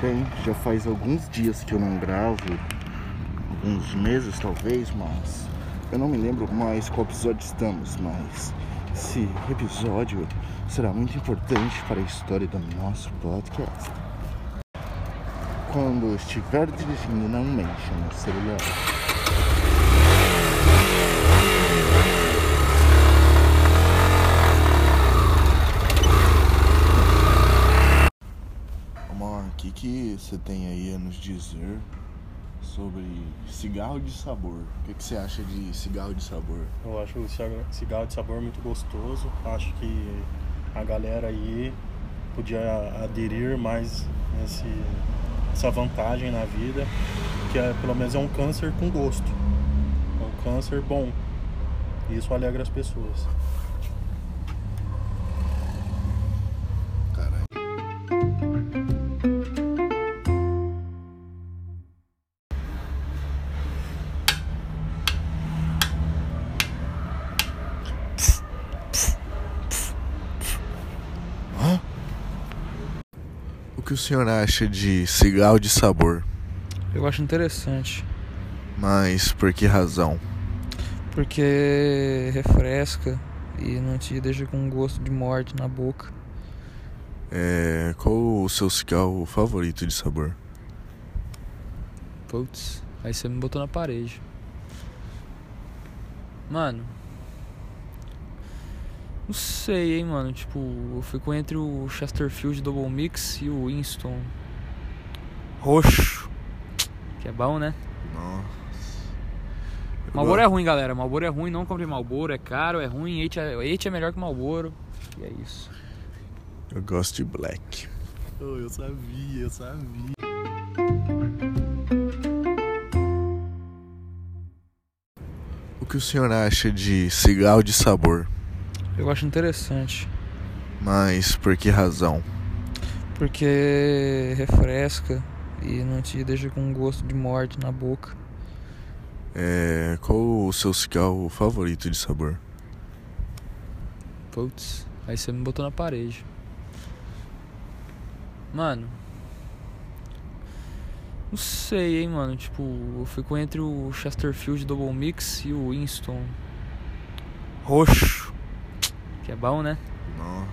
Bem, já faz alguns dias que eu não gravo, alguns meses talvez, mas eu não me lembro mais qual episódio estamos, mas esse episódio será muito importante para a história do nosso podcast. Quando estiver dirigindo, não mexa no celular. Amor, o que, você tem aí a nos dizer sobre cigarro de sabor? O que, que você acha de cigarro de sabor? Eu acho o cigarro- cigarro de sabor muito gostoso. Acho que a galera aí podia aderir mais nesse, essa vantagem na vida, que é, pelo menos é um câncer com gosto. É um câncer bom. E isso alegra as pessoas. Senhor acha de cigarro de sabor? Eu acho interessante, Mas por que razão? porque refresca e não te deixa com um gosto de morte na boca. É, qual o seu cigarro favorito de sabor? Putz, aí você me botou na parede. Mano. Não sei, hein, mano. Tipo, eu fico entre o Chesterfield Double Mix e o Winston Roxo. Que é bom, né? Nossa. Malboro é ruim, galera. Malboro é ruim, não compre Malboro, é caro, é ruim. Eite é, Eite é melhor que Malboro. E é isso. Eu gosto de black. eu sabia, eu sabia. O que o senhor acha de cigarro de sabor? Eu acho interessante, Mas por que razão? porque refresca e não te deixa com um gosto de morte na boca. É, qual o seu cigarro favorito de sabor? Putz, aí você me botou na parede. Mano. Não sei, hein, mano. Tipo, eu fico entre o Chesterfield Double Mix e o Winston Roxo. Que é bom, né? Nossa.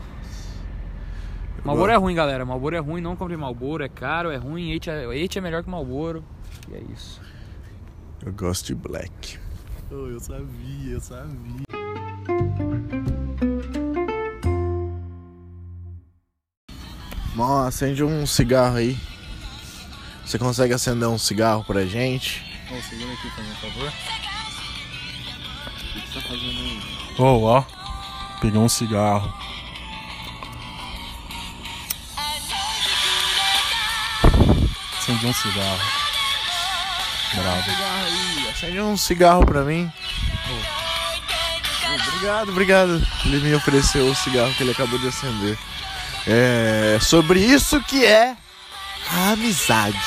Eu Malboro é gosto- ruim, galera. Malboro é ruim, não compre Malboro, é caro, é ruim. Eite é, Eite é melhor que Malboro. E é isso. Eu gosto de black. eu sabia, eu sabia. Mó, acende um cigarro aí. Você consegue acender um cigarro pra gente? Ô, segura aqui pra mim, por favor. O que você tá fazendo aí? Ô, ó. Peguei um cigarro. Acendi um cigarro. Bravo. cigarro aí. Acende um cigarro pra mim. Oh, Obrigado, obrigado. Ele me ofereceu o cigarro que ele acabou de acender. É sobre isso que é a amizade.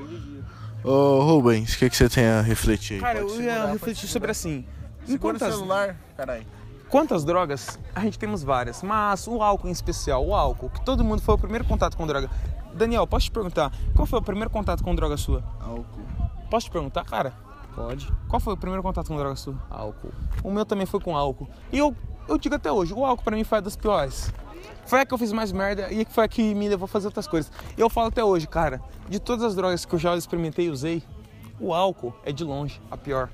Ô Rubens, o que, que você tem a refletir aí? Cara, Pode eu ia refletir segurar. sobre assim. Em Segura o quantas, celular, caralho. quantas drogas? A gente temos várias, mas o álcool em especial, o álcool, que todo mundo foi o primeiro contato com droga. Daniel, posso te perguntar, qual foi o primeiro contato com droga sua? Álcool. Posso te perguntar, cara? Pode. Qual foi o primeiro contato com droga sua? Álcool. O meu também foi com álcool. E eu, eu digo até hoje, o álcool pra mim foi a das piores. Foi a que eu fiz mais merda e foi a que me levou a fazer outras coisas. E eu falo até hoje, cara, de todas as drogas que eu já experimentei e usei, o álcool é de longe a pior.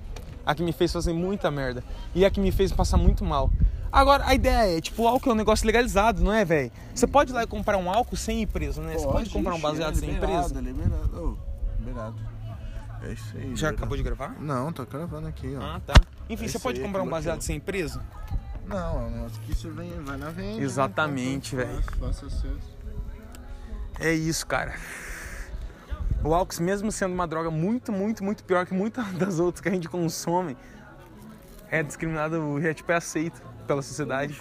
A que me fez fazer muita merda. E a que me fez passar muito mal. Agora, a ideia é, tipo, o álcool é um negócio legalizado, não é, velho? Você pode ir lá e comprar um álcool sem ir preso, né? Você pode comprar um baseado sem ir preso. Liberado, Ô, liberado. É isso aí. Já acabou de gravar? Não, tô gravando aqui, ó. Ah, tá. Enfim, É você pode comprar um baseado sem preso? Não, é um negócio que você vem, vai na venda. né? Exatamente, Faça- velho. Faça seus. É isso, cara. O álcool, mesmo sendo uma droga muito, muito, muito pior que muitas das outras que a gente consome, é discriminado, é tipo, é aceito pela sociedade.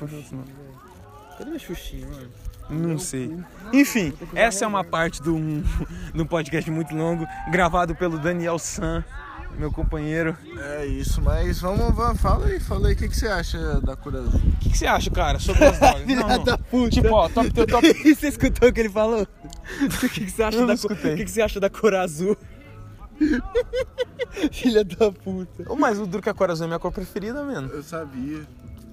Cadê minha xuxinha, mano? Não sei. Enfim, essa é uma parte de um, de um podcast muito longo, gravado pelo Daniel San, meu companheiro. É isso, mas vamos, vamos fala aí, fala aí, o que, que você acha da cor azul? O que, que você acha, cara, sobre as drogas? Filha Não, não. da puta. Tipo, ó, top teu top. você escutou o que ele falou? O que, que você acha Eu da cor? O que, que você acha da cor azul? Filha da puta. Ô, Mas o duro que a cor azul é minha cor preferida, mano. Eu sabia.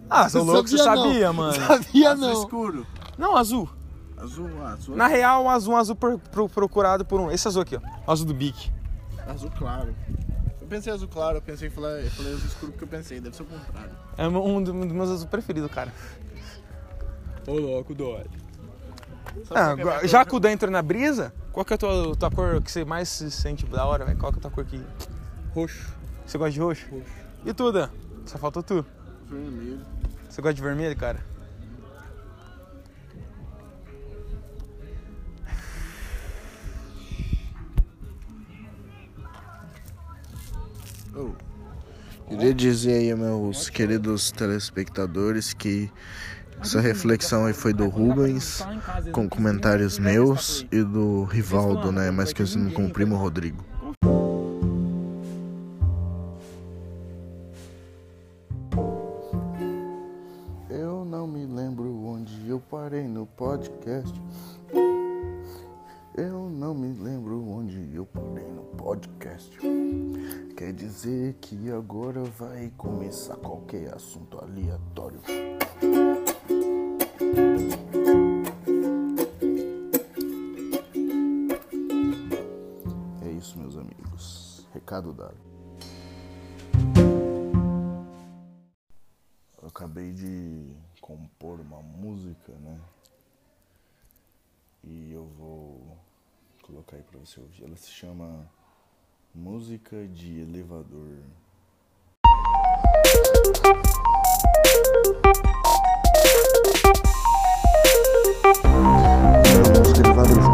Ah, seu louco, você sabia não. sabia, mano. Sabia azul não. escuro. Não, azul. Azul, ah, azul. Na real, um azul, um azul pro- pro- procurado por um. Esse azul aqui, ó. O azul do Bic. Azul claro. Eu pensei azul claro, eu pensei em falar, eu falei azul escuro porque eu pensei, deve ser o contrário. É um do- um dos meus azul preferidos, cara. Ô louco, dói. Ah, é agora- já que o Dan entrou na brisa, qual que é a tua, tua cor que você mais se sente da hora, velho? Qual que é a tua cor que. Roxo. Você gosta de roxo? Roxo. E tu, Dan? Só faltou tu. Vermelho. Você gosta de vermelho, cara? Queria dizer aí, meus queridos telespectadores, que essa reflexão aí foi do Rubens, com comentários meus e do Rivaldo, né? Mais conhecido como Primo Rodrigo. Podcast. Quer dizer que agora vai começar qualquer assunto aleatório. É isso, meus amigos. Recado dado. Eu acabei de compor uma música, né? E eu vou colocar aí pra você ouvir. Ela se chama Música de Elevador. Música de elevador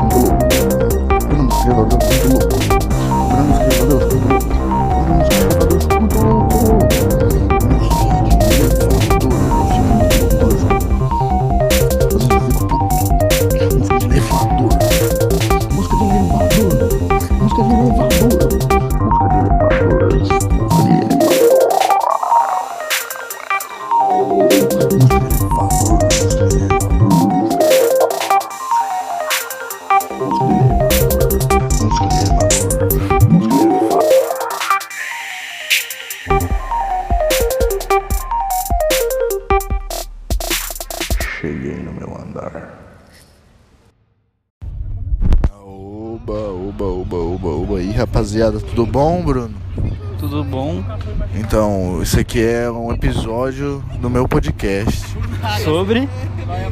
rapaziada, tudo bom, Bruno? Tudo bom? Então, isso aqui é um episódio do meu podcast. Sobre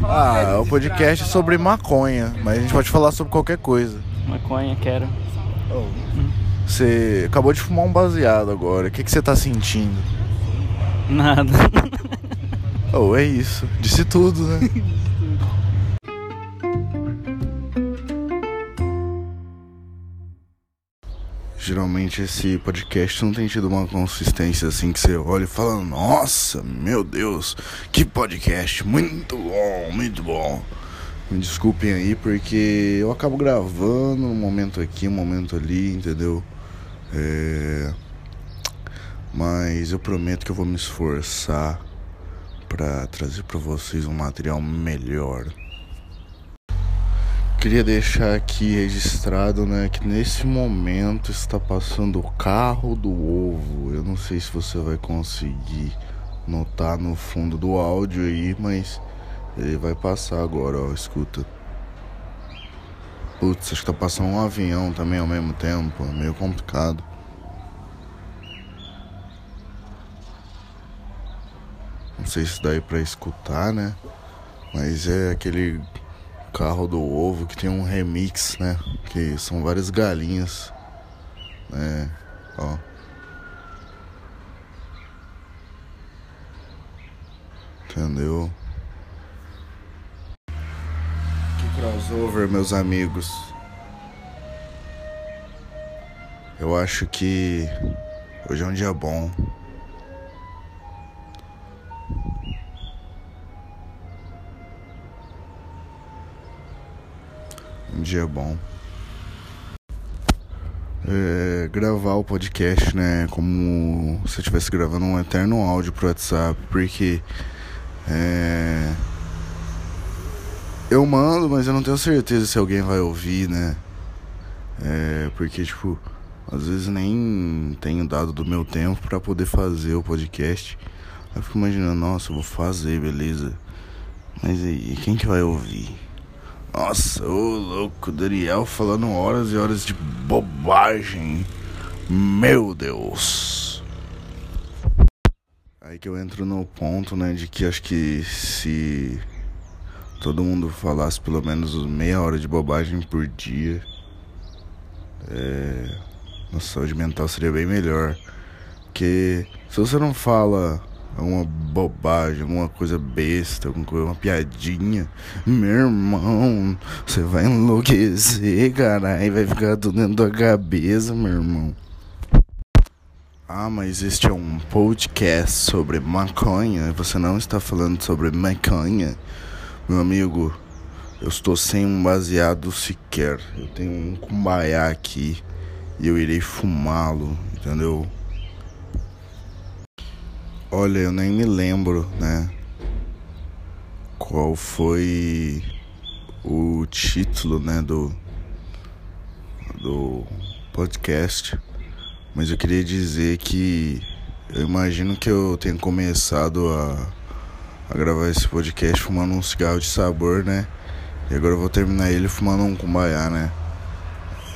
Ah, é um podcast sobre maconha, mas a gente pode falar sobre qualquer coisa. maconha, quero. Você acabou de fumar um baseado agora, o que, que você tá sentindo? Nada. Oh, é isso. Disse tudo, né? Geralmente esse podcast não tem tido uma consistência assim que você olha e fala, nossa, meu Deus, que podcast, muito bom, muito bom. Me desculpem aí porque eu acabo gravando um momento aqui, um momento ali, entendeu? É... Mas eu prometo que eu vou me esforçar para trazer para vocês um material melhor. Queria deixar aqui registrado, né, que nesse momento está passando o carro do ovo. Eu não sei se você vai conseguir notar no fundo do áudio aí, mas ele vai passar agora, ó, escuta. Putz, acho que tá passando um avião também ao mesmo tempo, é meio complicado. Não sei se dá aí pra escutar, né? Mas é aquele carro do ovo que tem um remix, né? Que são várias galinhas, né? Ó. Entendeu? Que crossover, meus amigos. Eu acho que hoje é um dia bom. Um dia bom. é, gravar o podcast, né? Como se eu estivesse gravando um eterno áudio pro WhatsApp, porque é, eu mando, mas eu não tenho certeza se alguém vai ouvir, né? É, porque, tipo, às vezes nem tenho dado do meu tempo para poder fazer o podcast. Eu fico imaginando, nossa, eu vou fazer, beleza. Mas aí, quem que vai ouvir? Nossa, ô louco, Daniel falando horas e horas de bobagem. Meu Deus. Aí que eu entro no ponto, né, de que acho que se todo mundo falasse pelo menos meia hora de bobagem por dia, é, nossa saúde mental seria bem melhor. Porque se você não fala uma bobagem, alguma coisa besta, alguma coisa, uma piadinha. Meu irmão, você vai enlouquecer, caralho, vai ficar tudo dentro da cabeça, meu irmão. Ah, mas este é um podcast sobre maconha. Você não está falando sobre maconha, meu amigo. Eu estou sem um baseado sequer. Eu tenho um cumbaiá aqui e eu irei fumá-lo, entendeu? Olha, eu nem me lembro, né? Qual foi o título, né, do do podcast. Mas eu queria dizer que eu imagino que eu tenha começado a, a gravar esse podcast fumando um cigarro de sabor, né? E agora eu vou terminar ele fumando um cumbaiá, né?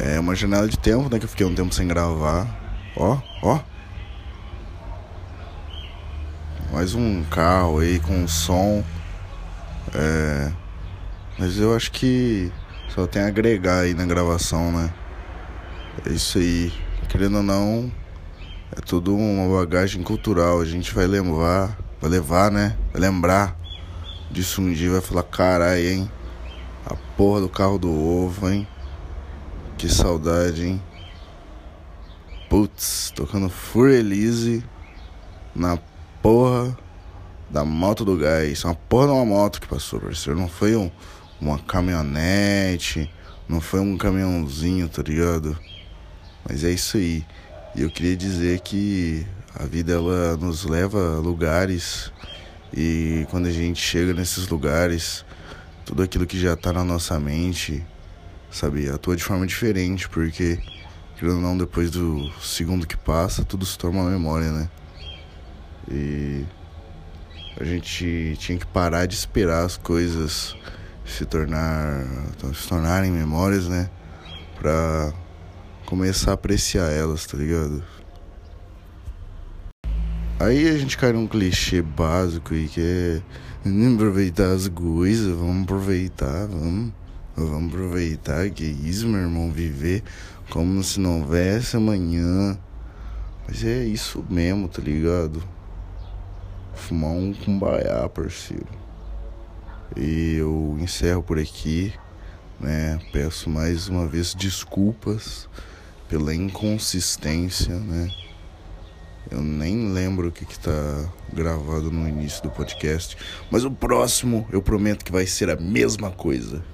É uma janela de tempo, né? Que eu fiquei um tempo sem gravar. Ó, ó. Mais um carro aí com som. É, mas eu acho que só tem a agregar aí na gravação, né? É isso aí. Querendo ou não, é tudo uma bagagem cultural. A gente vai levar, vai levar, né? Vai lembrar disso um dia vai falar, caralho, hein? A porra do carro do ovo, hein? Que saudade, hein? Putz, tocando Fur Elise na porra da moto do gás. Uma porra de uma moto que passou, parceiro. Não foi um, uma caminhonete, não foi um caminhãozinho, tá ligado? Mas é isso aí. E eu queria dizer que a vida ela nos leva a lugares e quando a gente chega nesses lugares, tudo aquilo que já tá na nossa mente, sabe, atua de forma diferente, porque, querendo ou não, depois do segundo que passa, tudo se torna memória, né? E a gente tinha que parar de esperar as coisas se tornar se tornarem memórias, né? Pra começar a apreciar elas, tá ligado? Aí a gente cai num clichê básico e que é aproveitar as coisas, vamos aproveitar, vamos, vamos aproveitar, que isso, meu irmão, viver como se não houvesse amanhã. Mas é isso mesmo, tá ligado? Fumar um cumbaiá, parceiro. E eu encerro por aqui, né? Peço mais uma vez desculpas pela inconsistência, né? Eu nem lembro o que, que tá gravado no início do podcast. Mas o próximo eu prometo que vai ser a mesma coisa.